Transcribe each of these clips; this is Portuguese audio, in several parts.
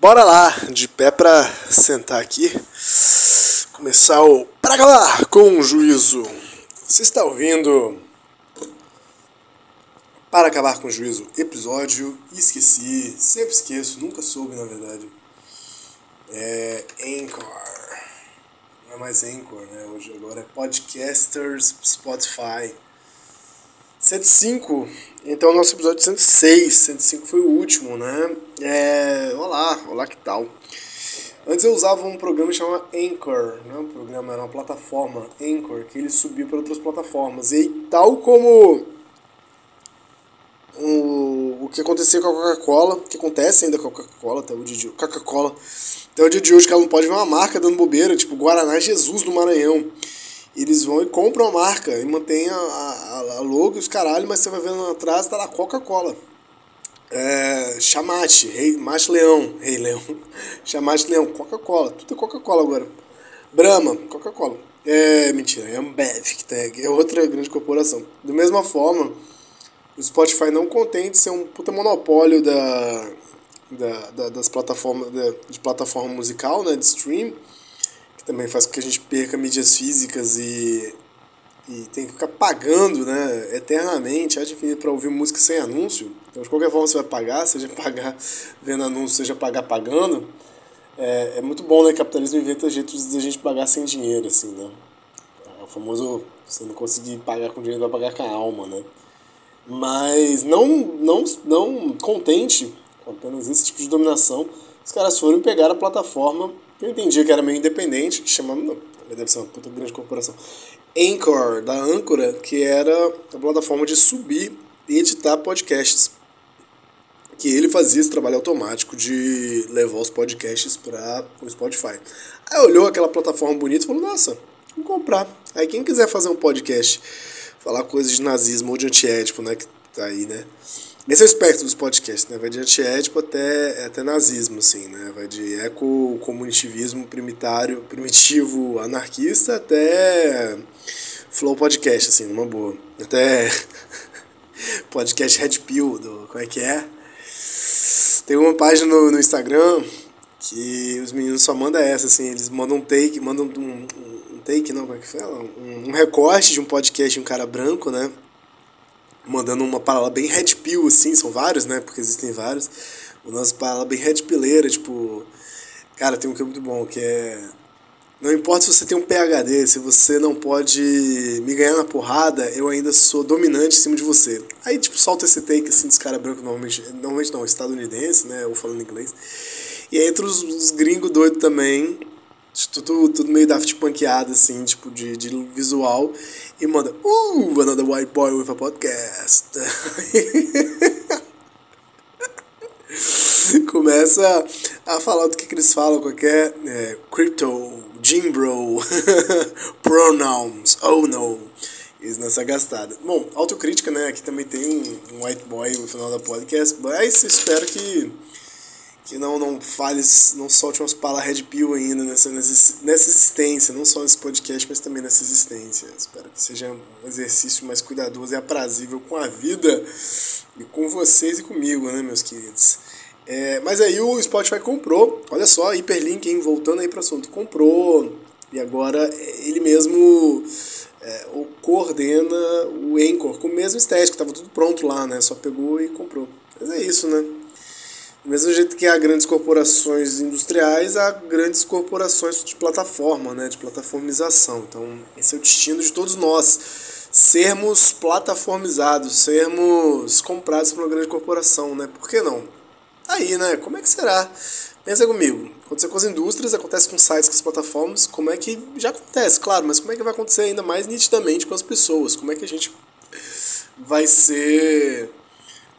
Bora lá, de pé pra sentar aqui, começar o Pra Calar com Juízo. Você está ouvindo Para Acabar com Juízo, episódio, esqueci, sempre esqueço, nunca soube na verdade. É Anchor. Não é mais Anchor, né? Hoje agora é Podcasters Spotify. 105, então nosso episódio 106, 105 foi o último, né? É, olá, olá que tal? Antes eu usava um programa chamado Anchor, né? Um programa era uma plataforma Anchor que ele subia para outras plataformas e tal como o, o que acontecia com a Coca-Cola, que acontece ainda com a Coca-Cola até o dia de Coca-Cola, até o dia de hoje que ela não pode ver uma marca dando bobeira, tipo Guaraná Jesus do Maranhão eles vão e compram a marca e mantêm a, a, a logo e os caralho, mas você vai vendo atrás, tá lá Coca-Cola. É, chamate, rei, Mate Leão, Rei Leão, Chamate Leão, Coca-Cola, tudo é Coca-Cola agora. Brahma, Coca-Cola. É, mentira, é Ambev, que tá, é outra grande corporação. Da mesma forma, o Spotify não contém de ser um puta monopólio da, da, da das plataformas, de, de plataforma musical, né, de stream, também faz com que a gente perca mídias físicas e, e tem que ficar pagando né, eternamente, é para ouvir música sem anúncio. Então, de qualquer forma, você vai pagar, seja pagar vendo anúncio, seja pagar pagando. É, é muito bom, né? O capitalismo inventa jeitos de a gente pagar sem dinheiro, assim, né? É o famoso, você não conseguir pagar com dinheiro, vai pagar com a alma, né? Mas não, não, não contente com apenas esse tipo de dominação, os caras foram pegar a plataforma eu entendia que era meio independente, que chamava, deve ser uma puta grande corporação, Anchor, da Âncora, que era a plataforma de subir e editar podcasts. Que ele fazia esse trabalho automático de levar os podcasts para o Spotify. Aí olhou aquela plataforma bonita e falou: Nossa, vou comprar. Aí quem quiser fazer um podcast, falar coisas de nazismo ou de antiético, né? Que tá aí, né? Esse é o espectro dos podcasts, né? Vai de antiético até, até nazismo, assim, né? Vai de eco-comunitivismo primitário, primitivo anarquista até flow podcast, assim, numa boa. Até podcast Red Pill, do, como é que é? Tem uma página no, no Instagram que os meninos só mandam essa, assim, eles mandam um take, mandam um, um take, não, como é que fala? Um, um recorte de um podcast de um cara branco, né? Mandando uma palavra bem red pill, assim, são vários, né? Porque existem vários. Uma palavra bem red pilleira, tipo. Cara, tem um que é muito bom, que é. Não importa se você tem um PHD, se você não pode me ganhar na porrada, eu ainda sou dominante em cima de você. Aí, tipo, solta esse take, assim, dos caras brancos, normalmente, normalmente não, estadunidense, né, ou falando inglês. E aí, entre os, os gringos doidos também, tudo, tudo meio Daft Punkeado, assim, tipo, de, de visual. E manda, uh, another white boy with a podcast. Começa a falar do que, que eles falam, qualquer é, crypto, Jimbro, pronouns, oh no. Isso nessa gastada. Bom, autocrítica, né? Aqui também tem um, um white boy no final da podcast, mas espero que que não não fale, não solte umas palavras red pill ainda nessa, nessa, nessa existência, não só nesse podcast, mas também nessa existência. Espero que seja um exercício mais cuidadoso e aprazível com a vida e com vocês e comigo, né, meus queridos. É, mas aí o Spotify comprou, olha só, hiperlink, hein, voltando aí para o assunto, comprou e agora ele mesmo é, coordena o Anchor com o mesmo estético, estava tudo pronto lá, né, só pegou e comprou. Mas é isso, né. Do mesmo jeito que há grandes corporações industriais, há grandes corporações de plataforma, né, de plataformização. Então, esse é o destino de todos nós, sermos plataformizados, sermos comprados por uma grande corporação, né? Por que não? Aí, né? Como é que será? Pensa comigo. Acontece com as indústrias, acontece com sites, com as plataformas, como é que já acontece, claro, mas como é que vai acontecer ainda mais nitidamente com as pessoas? Como é que a gente vai ser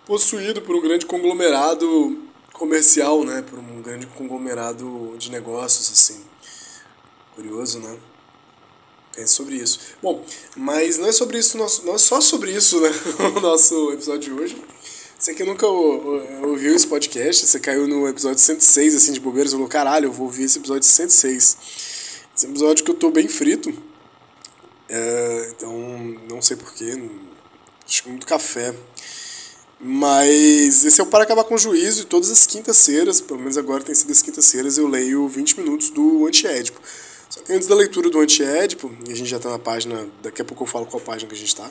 possuído por um grande conglomerado comercial, né? Por um grande conglomerado de negócios, assim. Curioso, né? Pense sobre isso. Bom, mas não é sobre isso, nosso, não é só sobre isso, né? o nosso episódio de hoje. Você que nunca ouviu esse podcast, você caiu no episódio 106, assim, de bobeiras, falou, caralho, eu vou ouvir esse episódio 106. Esse episódio que eu tô bem frito. É, então, não sei porquê, acho que muito café. Mas esse é o Para Acabar com o Juízo e todas as quintas-feiras, pelo menos agora tem sido as quintas-feiras, eu leio 20 minutos do Antiédipo. Só que antes da leitura do Antiédipo, e a gente já está na página, daqui a pouco eu falo qual página que a gente está,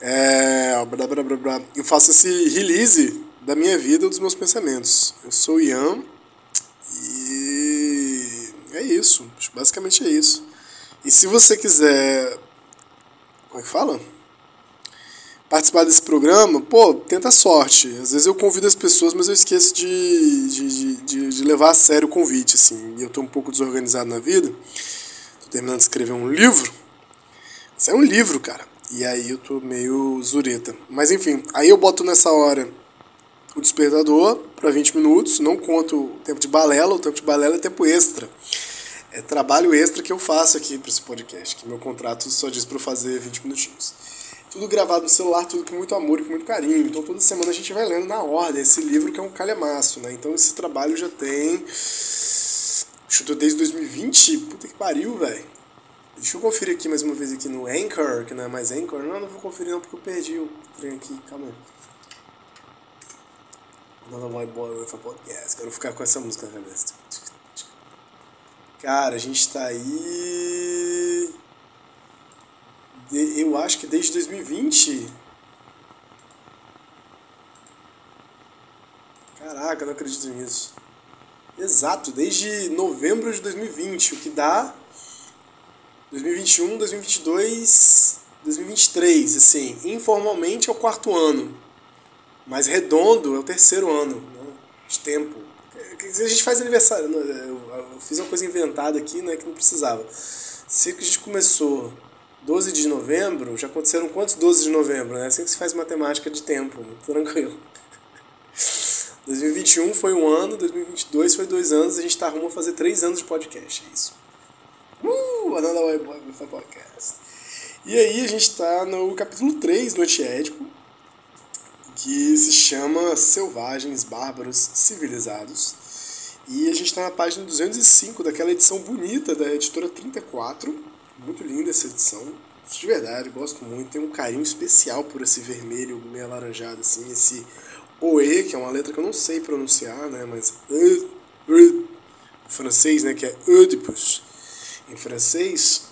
é, blá, blá, blá, blá, eu faço esse release da minha vida dos meus pensamentos. Eu sou Ian e é isso, basicamente é isso. E se você quiser. Como é que fala? Participar desse programa, pô, tenta sorte. Às vezes eu convido as pessoas, mas eu esqueço de, de, de, de levar a sério o convite, assim. E eu tô um pouco desorganizado na vida. Tô terminando de escrever um livro. Isso é um livro, cara. E aí eu tô meio zureta. Mas enfim, aí eu boto nessa hora o despertador para 20 minutos, não conto o tempo de balela, o tempo de balela é tempo extra. É trabalho extra que eu faço aqui para esse podcast, que meu contrato só diz para eu fazer 20 minutinhos tudo gravado no celular, tudo com muito amor e com muito carinho. Então toda semana a gente vai lendo na ordem esse livro que é um calhamaço, né? Então esse trabalho já tem. Chutou desde 2020? Puta que pariu, velho. Deixa eu conferir aqui mais uma vez aqui no Anchor, que não é mais Anchor. Não, não vou conferir não porque eu perdi o trem aqui. Calma aí. Another White Boy with a Podcast. Quero ficar com essa música na cabeça. Cara, a gente tá aí eu acho que desde 2020. Caraca, não acredito nisso. Exato, desde novembro de 2020, o que dá 2021, 2022, 2023, assim, informalmente é o quarto ano, mas redondo é o terceiro ano né, de tempo. A gente faz aniversário, né, eu fiz uma coisa inventada aqui, né, que não precisava. Se a gente começou 12 de novembro, já aconteceram quantos 12 de novembro, né? Assim que se faz matemática de tempo, tranquilo. 2021 foi um ano, 2022 foi dois anos, a gente tá rumo a fazer três anos de podcast, é isso. Uh, Another Way Boy with a Podcast. E aí a gente tá no capítulo 3 do Antiédipo, que se chama Selvagens, Bárbaros, Civilizados. E a gente está na página 205 daquela edição bonita da editora 34, muito linda essa edição. De verdade, gosto muito. Tenho um carinho especial por esse vermelho meio alaranjado, assim. Esse OE, que é uma letra que eu não sei pronunciar, né? Mas. Francês, né? Que é Oedipus. Em francês.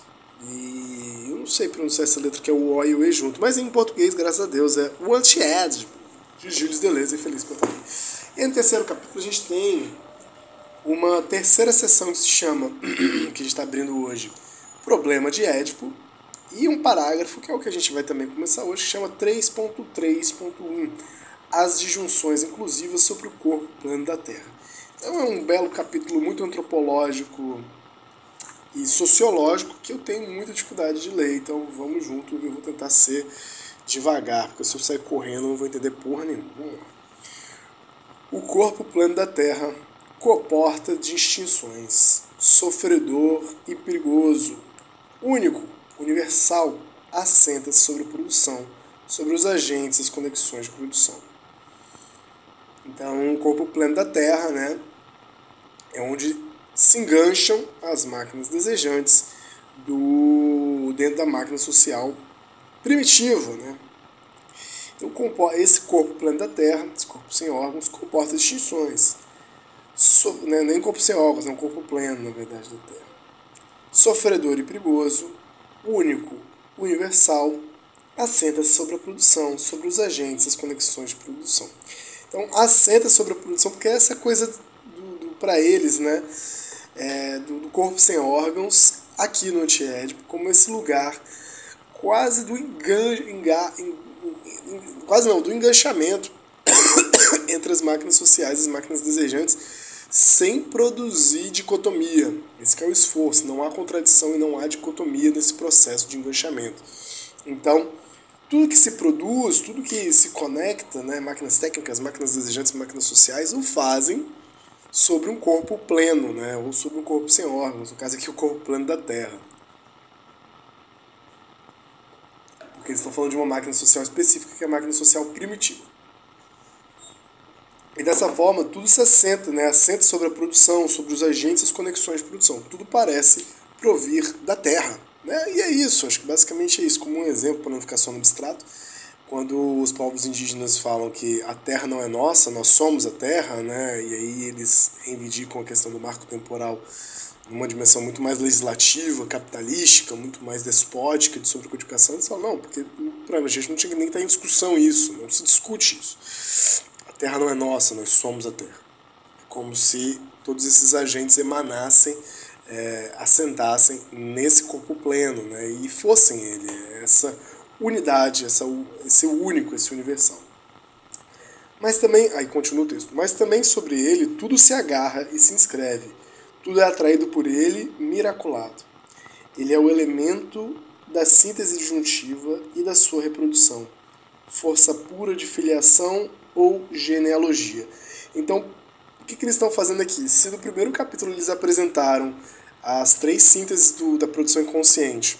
E eu não sei pronunciar essa letra que é o O e o E junto. Mas em português, graças a Deus, é o Antied de Gilles Deleuze e Feliz Pantani. E no terceiro capítulo a gente tem uma terceira sessão que se chama, que a gente está abrindo hoje, problema de Édipo e um parágrafo, que é o que a gente vai também começar hoje, que chama 3.3.1, as disjunções inclusivas sobre o corpo plano da Terra. Então é um belo capítulo muito antropológico e sociológico que eu tenho muita dificuldade de ler, então vamos junto, eu vou tentar ser devagar, porque se eu sair correndo eu não vou entender porra nenhuma. O corpo plano da Terra comporta distinções, sofredor e perigoso, único, universal, assenta-se sobre a produção, sobre os agentes, as conexões de produção. Então, o corpo pleno da Terra, né, é onde se engancham as máquinas desejantes do dentro da máquina social primitiva, né? Então, esse corpo pleno da Terra, esse corpo sem órgãos, comporta distinções. So, né, nem corpo sem órgãos, é um corpo pleno, na verdade, da Terra sofredor e perigoso, único, universal, assenta-se sobre a produção, sobre os agentes, as conexões de produção. Então, assenta sobre a produção, porque essa coisa do, do para eles, né, é, do, do, corpo sem órgãos, aqui no Antiédipo, como esse lugar quase do engan, enga, en, en, quase não, do enganchamento entre as máquinas sociais e as máquinas desejantes, sem produzir dicotomia. Esse é o esforço, não há contradição e não há dicotomia nesse processo de enganchamento. Então, tudo que se produz, tudo que se conecta, né, máquinas técnicas, máquinas desejantes, máquinas sociais, o fazem sobre um corpo pleno, né, ou sobre um corpo sem órgãos, no caso aqui o corpo pleno da Terra. Porque eles estão falando de uma máquina social específica, que é a máquina social primitiva. E dessa forma, tudo se assenta, né, assenta sobre a produção, sobre os agentes as conexões de produção. Tudo parece provir da Terra. Né? E é isso, acho que basicamente é isso. Como um exemplo, para não ficar só no abstrato, quando os povos indígenas falam que a terra não é nossa, nós somos a terra, né? e aí eles reivindicam a questão do marco temporal numa dimensão muito mais legislativa, capitalística, muito mais despótica de sobrecodificação, eles falam, não, porque para a gente não tinha nem estar em discussão isso, não se discute isso. Terra não é nossa, nós somos a terra. É como se todos esses agentes emanassem é, assentassem nesse corpo pleno né, e fossem ele, essa unidade, essa, esse único, esse universal. Mas também, aí continua o texto, mas também sobre ele tudo se agarra e se inscreve, tudo é atraído por ele, miraculado. Ele é o elemento da síntese disjuntiva e da sua reprodução, força pura de filiação ou genealogia. Então, o que, que eles estão fazendo aqui? Se no primeiro capítulo eles apresentaram as três sínteses do, da produção inconsciente,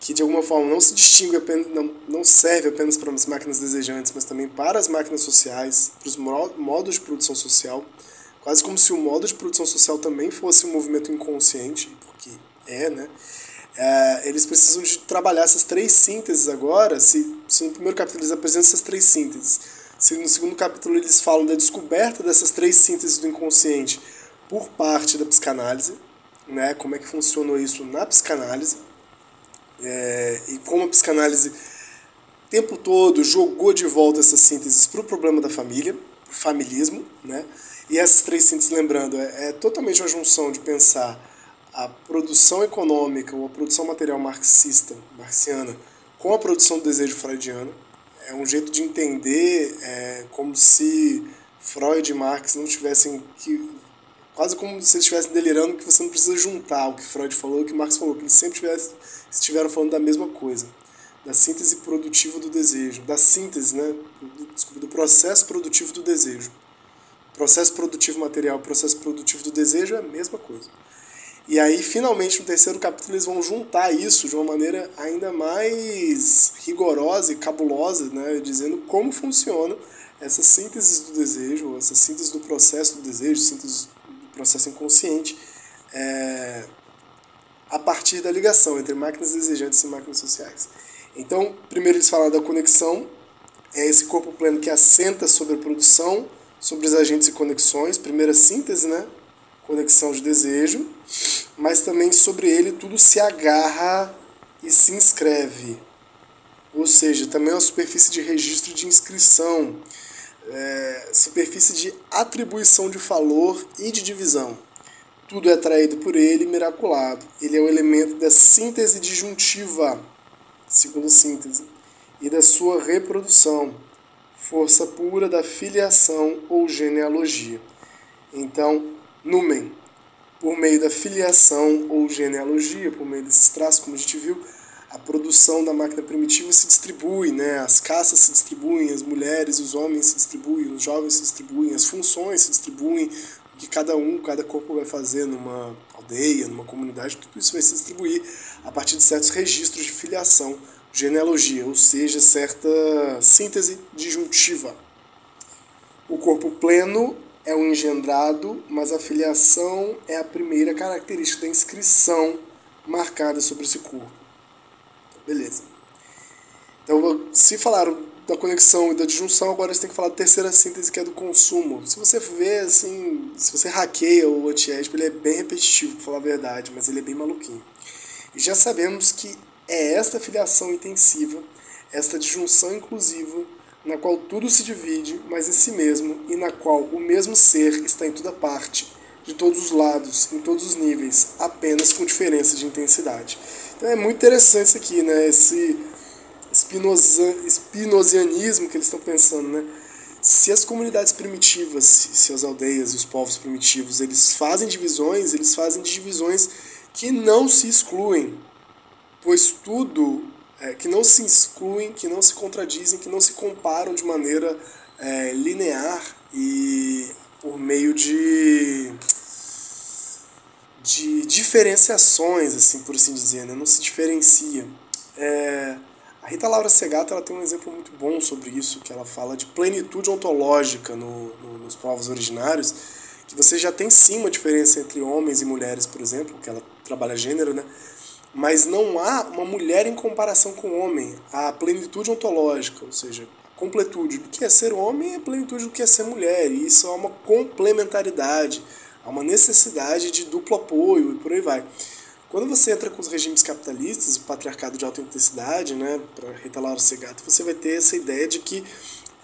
que de alguma forma não se distingue apenas, não, não serve apenas para as máquinas desejantes, mas também para as máquinas sociais, para os modos de produção social, quase como se o modo de produção social também fosse um movimento inconsciente, porque é, né? É, eles precisam de trabalhar essas três sínteses agora, se, se no primeiro capítulo eles apresentam essas três sínteses, se no segundo capítulo eles falam da descoberta dessas três sínteses do inconsciente por parte da psicanálise, né, como é que funcionou isso na psicanálise é, e como a psicanálise o tempo todo jogou de volta essas sínteses para o problema da família, familismo, né? E essas três sínteses, lembrando, é, é totalmente uma junção de pensar a produção econômica ou a produção material marxista, marxiana, com a produção do desejo freudiano. É um jeito de entender é, como se Freud e Marx não tivessem que quase como se eles estivessem delirando que você não precisa juntar o que Freud falou o que Marx falou, que eles sempre tivessem, estiveram falando da mesma coisa, da síntese produtiva do desejo, da síntese, né, do, desculpa, do processo produtivo do desejo. Processo produtivo material, processo produtivo do desejo é a mesma coisa. E aí, finalmente, no terceiro capítulo, eles vão juntar isso de uma maneira ainda mais rigorosa e cabulosa, né, dizendo como funciona essa síntese do desejo, essa síntese do processo do desejo, síntese processo inconsciente, é, a partir da ligação entre máquinas desejantes e máquinas sociais. Então, primeiro eles falam da conexão, é esse corpo pleno que assenta sobre a produção, sobre os agentes e conexões, primeira síntese, né? Conexão de desejo, mas também sobre ele tudo se agarra e se inscreve. Ou seja, também é uma superfície de registro de inscrição, é, superfície de atribuição de valor e de divisão. Tudo é atraído por ele, miraculado. Ele é o elemento da síntese disjuntiva, segunda síntese, e da sua reprodução, força pura da filiação ou genealogia. Então, numen, da filiação ou genealogia, por meio desses traços, como a gente viu, a produção da máquina primitiva se distribui, né? as caças se distribuem, as mulheres, os homens se distribuem, os jovens se distribuem, as funções se distribuem, o que cada um, cada corpo vai fazer numa aldeia, numa comunidade, tudo isso vai se distribuir a partir de certos registros de filiação, genealogia, ou seja, certa síntese disjuntiva. O corpo pleno é o engendrado, mas a filiação é a primeira característica da inscrição marcada sobre esse corpo. Beleza. Então, se falaram da conexão e da disjunção, agora você tem que falar da terceira síntese, que é do consumo. Se você vê, assim, se você hackeia o antiédipo, ele é bem repetitivo, para falar a verdade, mas ele é bem maluquinho. E já sabemos que é esta filiação intensiva, esta disjunção inclusiva, na qual tudo se divide, mas em si mesmo, e na qual o mesmo ser está em toda parte, de todos os lados, em todos os níveis, apenas com diferença de intensidade. Então é muito interessante isso aqui, né? Esse espinosa, espinosianismo que eles estão pensando, né? Se as comunidades primitivas, se as aldeias e os povos primitivos, eles fazem divisões, eles fazem divisões que não se excluem, pois tudo é, que não se excluem, que não se contradizem, que não se comparam de maneira é, linear e por meio de de diferenciações, assim por assim dizer, né? não se diferencia. É, a Rita Laura Segato ela tem um exemplo muito bom sobre isso, que ela fala de plenitude ontológica no, no, nos povos originários, que você já tem sim uma diferença entre homens e mulheres, por exemplo, que ela trabalha gênero, né? Mas não há uma mulher em comparação com o homem. Há plenitude ontológica, ou seja, completude do que é ser homem e a plenitude do que é ser mulher. E isso é uma complementaridade, há uma necessidade de duplo apoio e por aí vai. Quando você entra com os regimes capitalistas, o patriarcado de alta intensidade, né, para Rita Laura Segato, você vai ter essa ideia de que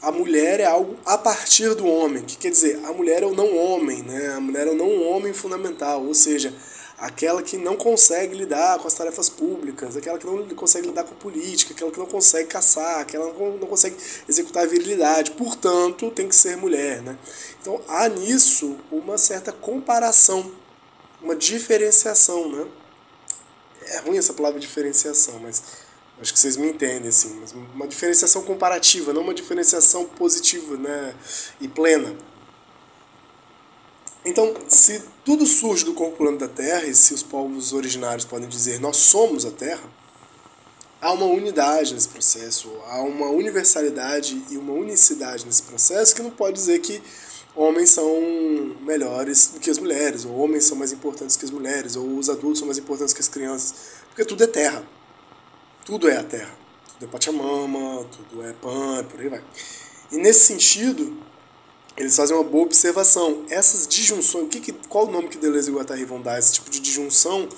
a mulher é algo a partir do homem, que quer dizer, a mulher é o não homem, né? A mulher é o não homem fundamental, ou seja, aquela que não consegue lidar com as tarefas públicas, aquela que não consegue lidar com política, aquela que não consegue caçar, aquela que não consegue executar a virilidade, portanto, tem que ser mulher. Né? Então há nisso uma certa comparação, uma diferenciação. Né? É ruim essa palavra diferenciação, mas acho que vocês me entendem assim, mas uma diferenciação comparativa, não uma diferenciação positiva né? e plena. Então, se tudo surge do corpo plano da Terra, e se os povos originários podem dizer nós somos a Terra, há uma unidade nesse processo, há uma universalidade e uma unicidade nesse processo que não pode dizer que homens são melhores do que as mulheres, ou homens são mais importantes que as mulheres, ou os adultos são mais importantes que as crianças, porque tudo é terra. Tudo é a terra. Tudo é Pachamama, tudo é Pan, por aí vai. E nesse sentido, eles fazem uma boa observação. Essas disjunções, o que, que, qual o nome que Deleuze e Guattari vão dar? Esse tipo de disjunção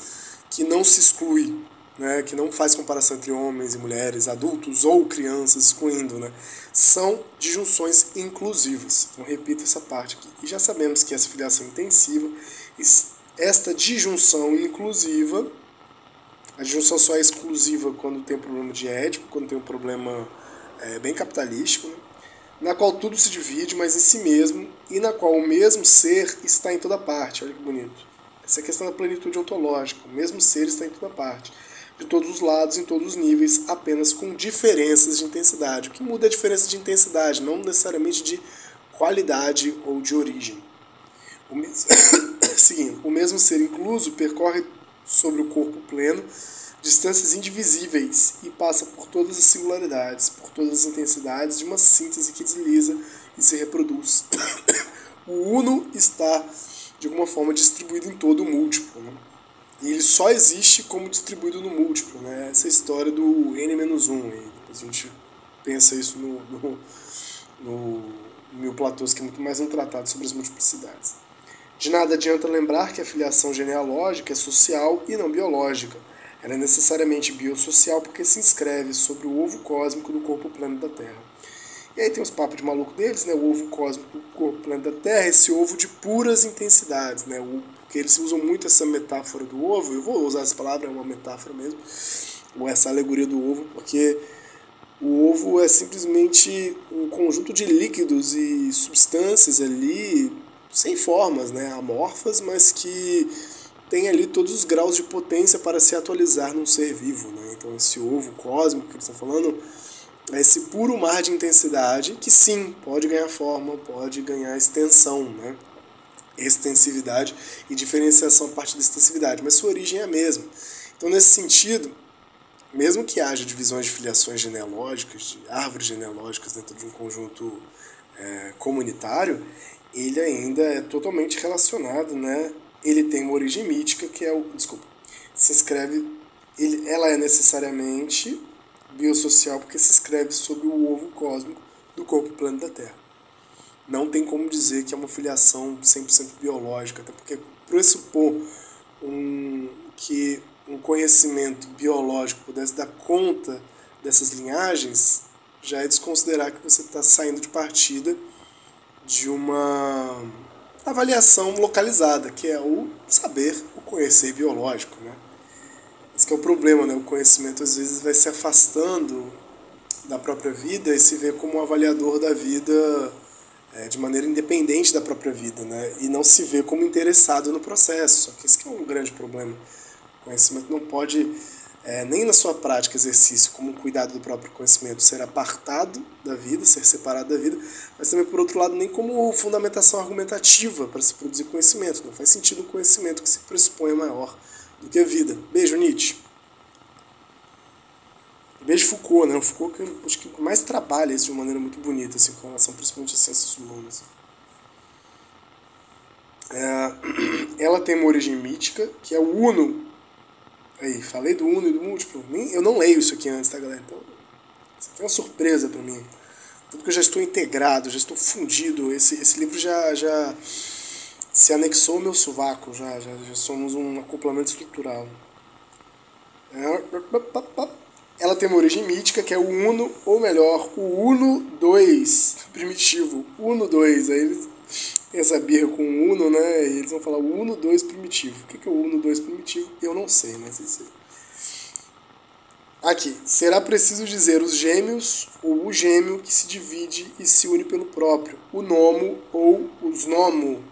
que não se exclui, né, que não faz comparação entre homens e mulheres, adultos ou crianças, excluindo, né, são disjunções inclusivas. Então, repito essa parte aqui. E já sabemos que essa filiação intensiva, esta disjunção inclusiva, a disjunção só é exclusiva quando tem um problema de ético, quando tem um problema é, bem capitalístico, né, na qual tudo se divide, mas em si mesmo, e na qual o mesmo ser está em toda parte. Olha que bonito. Essa é a questão da plenitude ontológica. O mesmo ser está em toda parte. De todos os lados, em todos os níveis, apenas com diferenças de intensidade. O que muda é a diferença de intensidade, não necessariamente de qualidade ou de origem. O mesmo, Seguindo, o mesmo ser incluso percorre sobre o corpo pleno distâncias indivisíveis e passa por todas as singularidades, por todas as intensidades de uma síntese que desliza e se reproduz. o uno está, de alguma forma, distribuído em todo o múltiplo. Né? E ele só existe como distribuído no múltiplo. Né? Essa é a história do n-1. Depois a gente pensa isso no, no, no Mil Platôs, que é muito mais um tratado sobre as multiplicidades. De nada adianta lembrar que a filiação genealógica é social e não biológica ela é necessariamente biosocial porque se inscreve sobre o ovo cósmico do corpo plano da Terra. E aí tem os papos de maluco deles, né? O ovo cósmico do corpo plano da Terra, esse ovo de puras intensidades, né? O, porque eles usam muito essa metáfora do ovo, eu vou usar essa palavra, é uma metáfora mesmo, ou essa alegoria do ovo, porque o ovo é simplesmente um conjunto de líquidos e substâncias ali, sem formas, né? Amorfas, mas que tem ali todos os graus de potência para se atualizar num ser vivo. Né? Então, esse ovo cósmico que eles estão falando é esse puro mar de intensidade que, sim, pode ganhar forma, pode ganhar extensão, né? extensividade e diferenciação a partir da extensividade, mas sua origem é a mesma. Então, nesse sentido, mesmo que haja divisões de filiações genealógicas, de árvores genealógicas dentro de um conjunto é, comunitário, ele ainda é totalmente relacionado né, ele tem uma origem mítica, que é o. Desculpa. Se escreve. Ele, ela é necessariamente biosocial porque se escreve sobre o ovo cósmico do corpo plano da Terra. Não tem como dizer que é uma filiação 100% biológica, até porque pressupor um, que um conhecimento biológico pudesse dar conta dessas linhagens já é desconsiderar que você está saindo de partida de uma avaliação localizada, que é o saber, o conhecer biológico. Né? Esse é o problema, né? o conhecimento às vezes vai se afastando da própria vida e se vê como um avaliador da vida é, de maneira independente da própria vida, né? e não se vê como interessado no processo. Só que esse que é um grande problema. Conhecimento não pode é, nem na sua prática exercício como cuidado do próprio conhecimento ser apartado da vida, ser separado da vida, mas também por outro lado nem como fundamentação argumentativa para se produzir conhecimento. Não faz sentido um conhecimento que se pressupõe maior do que a vida. Beijo, Nietzsche. Beijo Foucault, né? O Foucault que acho que mais trabalha isso de uma maneira muito bonita, assim, com relação principalmente às ciências humanas. É, ela tem uma origem mítica, que é o Uno, Aí, falei do uno e do múltiplo. Eu não leio isso aqui antes, tá, galera? Então, isso aqui é uma surpresa para mim. Tudo que eu já estou integrado, já estou fundido. Esse, esse livro já, já se anexou ao meu sovaco, já, já, já somos um acoplamento estrutural. É, ela tem uma origem mítica, que é o Uno, ou melhor, o Uno 2, primitivo. Uno 2. Aí eles essa birra com o Uno, né? E eles vão falar o Uno 2 primitivo. O que é o Uno 2 primitivo? Eu não sei, mas isso. Aqui, será preciso dizer os gêmeos ou o gêmeo que se divide e se une pelo próprio, o nomo ou os nomo.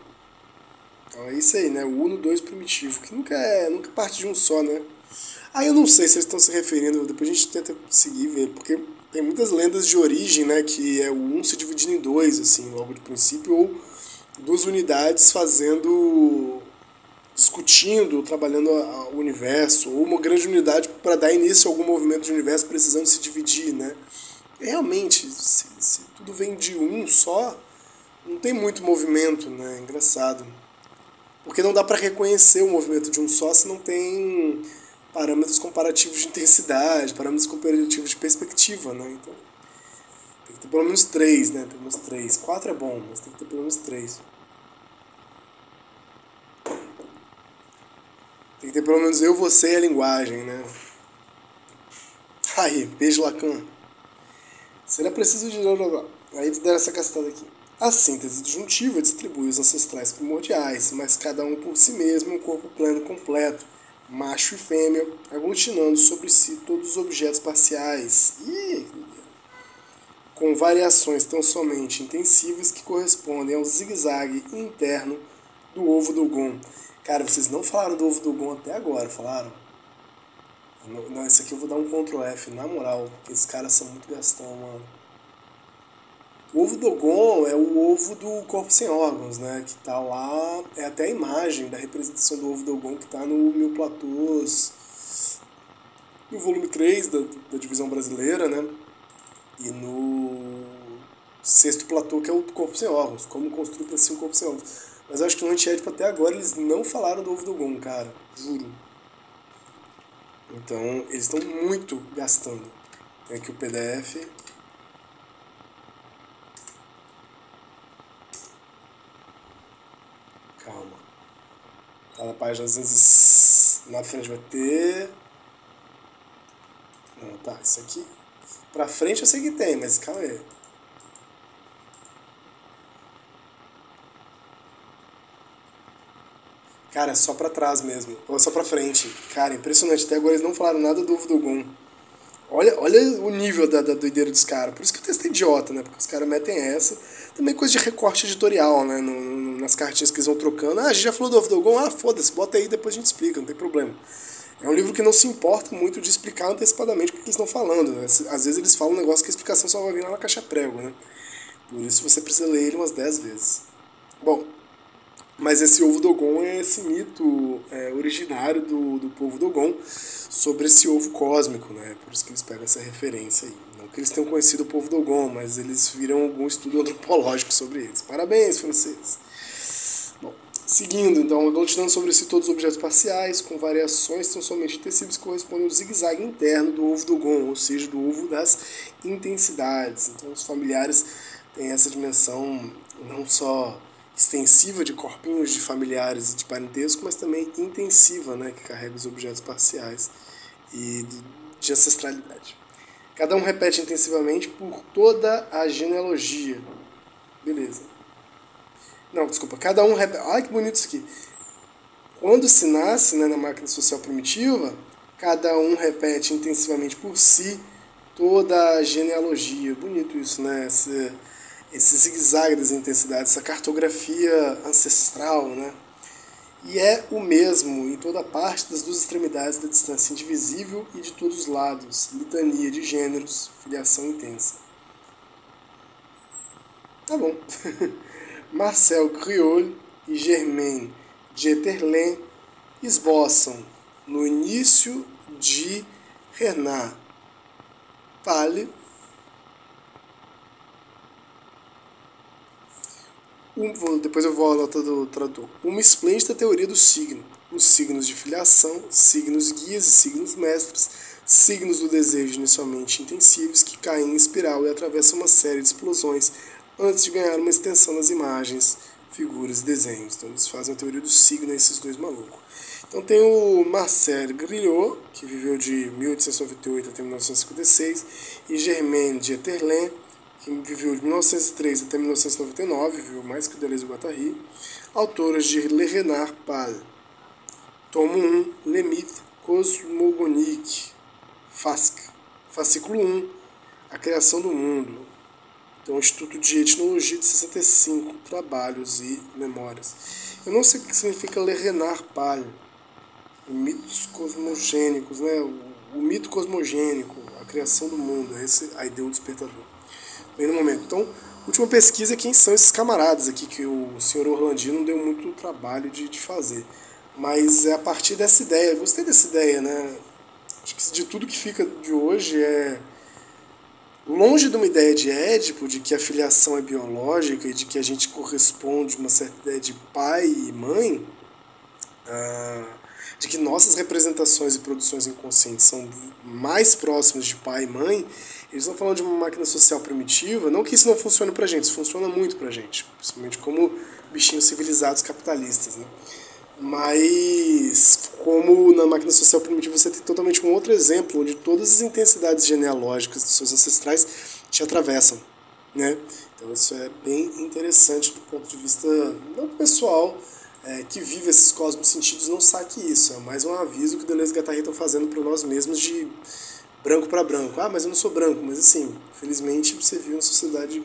Então é isso aí, né? O Uno 2 primitivo, que nunca é, nunca parte de um só, né? Aí eu não sei se eles estão se referindo, depois a gente tenta conseguir ver, porque tem muitas lendas de origem, né? Que é o um se dividindo em dois, assim, logo de princípio, ou duas unidades fazendo discutindo, trabalhando o universo, ou uma grande unidade para dar início a algum movimento de universo precisando se dividir, né? Realmente, se, se tudo vem de um só, não tem muito movimento, né? Engraçado. Porque não dá para reconhecer o movimento de um só se não tem parâmetros comparativos de intensidade, parâmetros comparativos de perspectiva, né? Então, tem que ter pelo menos três, né? Pelo menos três. Quatro é bom, mas tem que ter pelo menos três. Tem que ter pelo menos eu, você e a linguagem, né? Aí, beijo Lacan. Será preciso de. Aí deram essa castada aqui. A síntese disjuntiva distribui os ancestrais primordiais, mas cada um por si mesmo um corpo plano completo, macho e fêmea, aglutinando sobre si todos os objetos parciais. Ih, com variações tão somente intensivas que correspondem ao zigue-zague interno do ovo do Gon. Cara, vocês não falaram do ovo do Gon até agora, falaram? Não, não, esse aqui eu vou dar um Ctrl F, na moral, porque esses caras são muito gastão, mano. O ovo do Gon é o ovo do corpo sem órgãos, né? Que tá lá. É até a imagem da representação do ovo do Gon que tá no Mil Platôs. No volume 3 da, da divisão brasileira, né? E no sexto platô, que é o corpo sem órgãos, como construir si um corpo sem órgãos. Mas eu acho que no Antiédipo até agora eles não falaram do ovo do Gon, cara, juro. Então eles estão muito gastando. Tem aqui o PDF. Calma. Tá na página às vezes na frente vai ter. Não, tá, isso aqui. Pra frente eu sei que tem, mas calma aí. Cara, só pra trás mesmo. Ou só pra frente. Cara, impressionante. Até agora eles não falaram nada do ovo do Gun. Olha, olha o nível da, da doideira dos caras. Por isso que o texto é idiota, né? Porque os caras metem essa. Também coisa de recorte editorial, né? No, no, nas cartinhas que eles vão trocando. Ah, a gente já falou do ovo do Gun. Ah, foda-se, bota aí depois a gente explica, não tem problema. É um livro que não se importa muito de explicar antecipadamente o que eles estão falando. Né? Às vezes eles falam um negócio que a explicação só vai vir lá na caixa prego, né? Por isso você precisa ler ele umas 10 vezes. Bom, mas esse ovo Dogon é esse mito é, originário do, do povo Dogon sobre esse ovo cósmico, né? Por isso que eles pegam essa referência aí. Não que eles tenham conhecido o povo Dogon, mas eles viram algum estudo antropológico sobre eles. Parabéns, franceses! Bom, seguindo, então, aglutinando sobre si todos os objetos parciais, com variações tão somente tecidos que correspondem ao zigue-zague interno do ovo Dogon, ou seja, do ovo das intensidades. Então, os familiares têm essa dimensão não só extensiva de corpinhos de familiares e de parentesco, mas também intensiva, né, que carrega os objetos parciais e de ancestralidade. Cada um repete intensivamente por toda a genealogia. Beleza. Não, desculpa. Cada um repete. Olha que bonito isso aqui. Quando se nasce né, na máquina social primitiva, cada um repete intensivamente por si toda a genealogia. Bonito isso, né? Essa, esse zigue-zague das intensidades, essa cartografia ancestral, né? e é o mesmo em toda parte das duas extremidades da distância indivisível e de todos os lados, litania de gêneros, filiação intensa. Tá bom. Marcel Criol e Germain Dieterlen esboçam no início de Renard Pale um, depois eu vou à nota do tradutor. Uma esplêndida teoria do signo. Os signos de filiação, signos guias e signos mestres, signos do desejo inicialmente intensivos que caem em espiral e atravessam uma série de explosões antes de ganhar uma extensão nas imagens, figuras e desenhos. Então eles fazem a teoria do signo esses dois malucos. Então tem o Marcel Grilhot, que viveu de 1898 até 1956, e Germaine Dieterlen, que viveu de 1903 até 1999, viveu mais que Deleuze e Guattari, autoras de Le Renard Pâle, tomo 1, Le Mythe Cosmogonique, Fasc, fascículo 1, A Criação do Mundo, então Instituto de Etnologia de 65, Trabalhos e Memórias. Eu não sei o que significa Le Renard Pâle, mitos cosmogênicos, né? o mito cosmogênico, a criação do mundo, esse a ideia do despertador no momento. Então, última pesquisa, quem são esses camaradas aqui que o senhor Orlandino deu muito trabalho de, de fazer. Mas é a partir dessa ideia, gostei dessa ideia, né? Acho que de tudo que fica de hoje é longe de uma ideia de Édipo, de que a filiação é biológica e de que a gente corresponde uma certa ideia de pai e mãe, ah, de que nossas representações e produções inconscientes são mais próximas de pai e mãe, eles estão falando de uma máquina social primitiva, não que isso não funcione pra gente, isso funciona muito pra gente, principalmente como bichinhos civilizados capitalistas, né? Mas como na máquina social primitiva você tem totalmente um outro exemplo, onde todas as intensidades genealógicas dos seus ancestrais te atravessam, né? Então isso é bem interessante do ponto de vista não pessoal, é, que vive esses cosmos sentidos não saque isso, é mais um aviso que Deleuze e Guattari estão fazendo para nós mesmos de branco para branco. Ah, mas eu não sou branco. Mas assim, felizmente você vive uma sociedade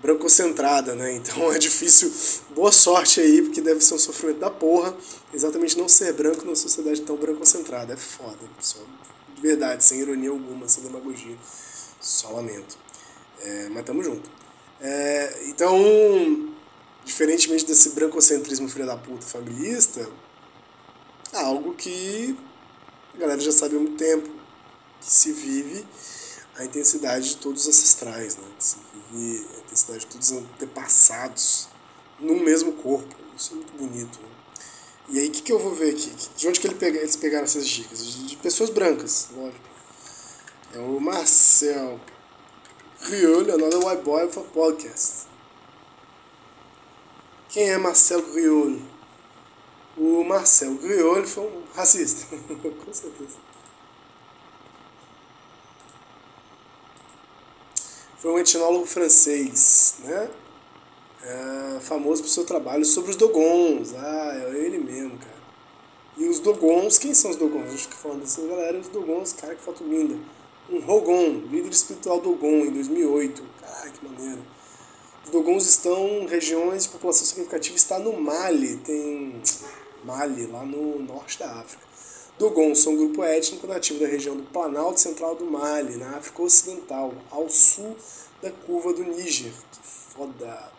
brancocentrada, né? Então é difícil. Boa sorte aí, porque deve ser um sofrimento da porra. Exatamente não ser branco numa sociedade tão brancocentrada. É foda, só de verdade, sem ironia alguma, sem demagogia. Só lamento. É, mas tamo junto. É, então, diferentemente desse brancocentrismo filha da puta familista, é algo que a galera já sabe há muito tempo que se vive a intensidade de todos os ancestrais, né? se vive a intensidade de todos os antepassados num mesmo corpo. Isso é muito bonito. Né? E aí, o que, que eu vou ver aqui? De onde que ele pega, eles pegaram essas dicas? De pessoas brancas, lógico. É o Marcel Riol, Another White Boy for Podcast. Quem é Marcel Griol? O Marcel Griol foi um racista, com certeza. Foi um etnólogo francês, né? É, famoso por seu trabalho sobre os Dogons. Ah, é ele mesmo, cara. E os Dogons, quem são os Dogons? A gente fica falando dessa galera, os Dogons, cara, que foto linda. Um Rogon, líder espiritual Dogon, em 2008. Cara, que maneiro. Os Dogons estão em regiões de população significativa, está no Mali, tem Mali, lá no norte da África. Dogons são um grupo étnico nativo da região do Planalto Central do Mali, na África Ocidental, ao sul da curva do Níger. Que foda!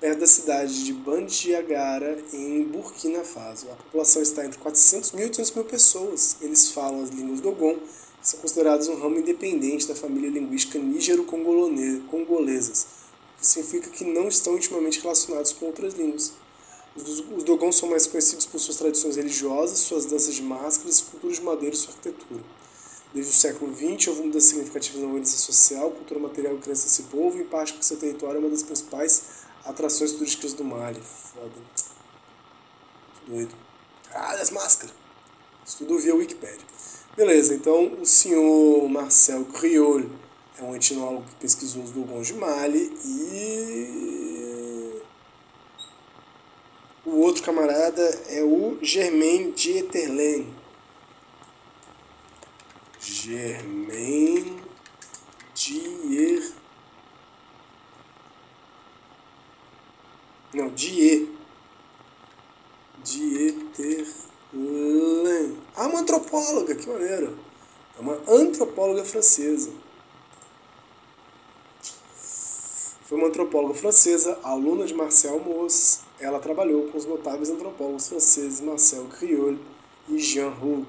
Perto da cidade de Bandiagara, em Burkina Faso. A população está entre 400 mil e 800 mil pessoas. Eles falam as línguas Dogon, que são consideradas um ramo independente da família linguística nígero-congolesas, o que significa que não estão intimamente relacionados com outras línguas. Os Dogons são mais conhecidos por suas tradições religiosas, suas danças de máscaras, esculturas de madeira e sua arquitetura. Desde o século XX, houve mudanças significativas na organização social, cultura material e crença desse povo, em parte porque seu território é uma das principais atrações turísticas do Mali. Foda. Muito doido. Caralho, as máscaras. Isso tudo via Wikipedia. Beleza, então o senhor Marcel Criol é um etnólogo que pesquisou os Dogons de Mali e o outro camarada é o Germain Dieterlen. Germain Dier. Não, Dier. Dieterlen. Ah, uma antropóloga, que maneiro. É uma antropóloga francesa. Foi uma antropóloga francesa, aluna de Marcel Mauss ela trabalhou com os notáveis antropólogos franceses Marcel Griol e Jean Roux.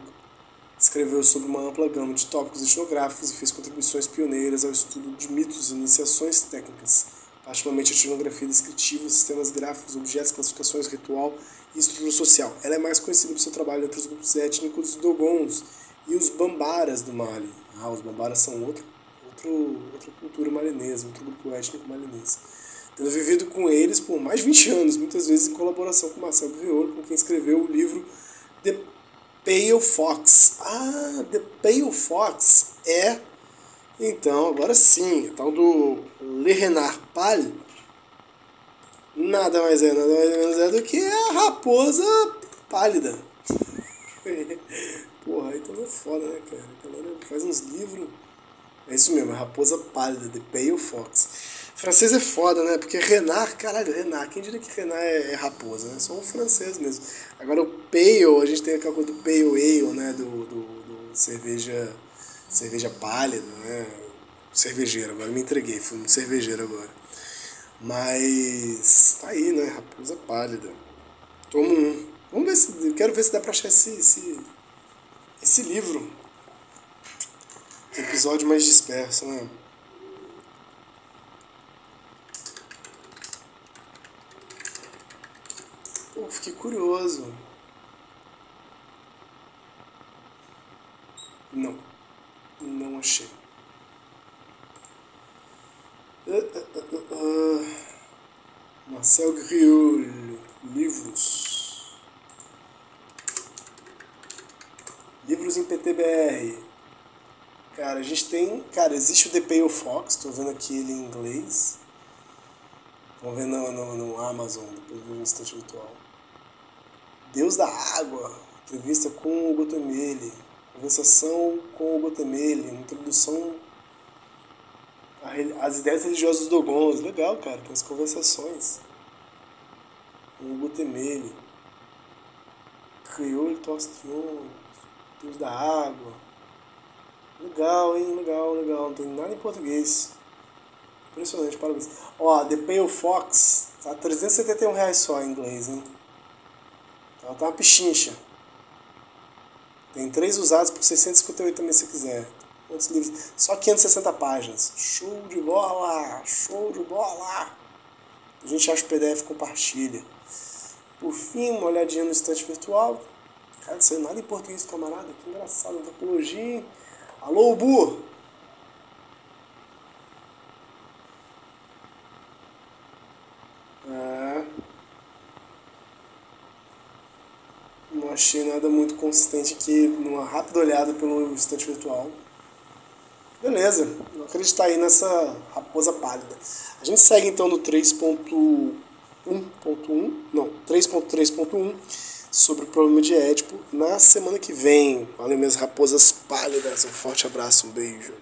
Escreveu sobre uma ampla gama de tópicos etnográficos e fez contribuições pioneiras ao estudo de mitos e iniciações técnicas, particularmente etnografia descritiva, sistemas gráficos, objetos, classificações, ritual e estrutura social. Ela é mais conhecida por seu trabalho entre os grupos étnicos dogons e os bambaras do Mali. Ah, os bambaras são outro outro, outra cultura malinesa, outro grupo étnico malinês. Tendo vivido com eles por mais de 20 anos, muitas vezes em colaboração com Marcel Griolo, com quem escreveu o livro The Pale Fox. Ah, The Pale Fox é, então, agora sim, a tal do Le Renard Pâle, nada mais é, nada mais menos é do que a raposa pálida. Porra, aí também é foda, né, cara? A galera faz uns livros é isso mesmo, é Raposa Pálida, The Pale Fox. Francês é foda, né? Porque Renard, caralho, Renard, quem diria que Renard é, é raposa, né? Só um francês mesmo. Agora o Pale, a gente tem aquela coisa do Pale Ale, né? Do, do, do cerveja, cerveja pálida, né? Cervejeiro, agora me entreguei, fui um cervejeiro agora. Mas tá aí, né? Raposa pálida. Tomo um. Vamos ver se. Quero ver se dá pra achar esse, esse, esse livro Episódio mais disperso, né? Fiquei curioso. Não. Não achei. Uh, uh, uh, Marcel Griol, livros. Livros em PTBR. Cara, a gente tem. Cara, existe o The Pale Fox, tô vendo aqui ele em inglês. Vamos ver no, no, no Amazon, depois no instante virtual. Deus da Água, entrevista com o Gotemele. Conversação com o Gotemele, introdução às ideias religiosas dos Dogons. Legal, cara, tem as conversações. Com o Gotemele. Criou Tostion, Deus da Água. Legal, hein? Legal, legal. Não tem nada em português. Impressionante, parabéns. Ó, The Pale Fox tá 371 reais só em inglês, hein? Ela tá uma pichincha. Tem três usados por 658 também se quiser. Outros livros. Só 560 páginas. Show de bola! Show de bola! A gente acha o PDF compartilha. Por fim, uma olhadinha no estante virtual. Cara, não sei nada em português, camarada. Que engraçado, antropologia. Alô, Bu! É. Não achei nada muito consistente aqui numa rápida olhada pelo instante virtual. Beleza, vou acreditar aí nessa raposa pálida. A gente segue então no 3.1.1, não, 3.3.1 sobre o problema de Édipo na semana que vem. Valeu, minhas raposas pálidas. Um forte abraço, um beijo.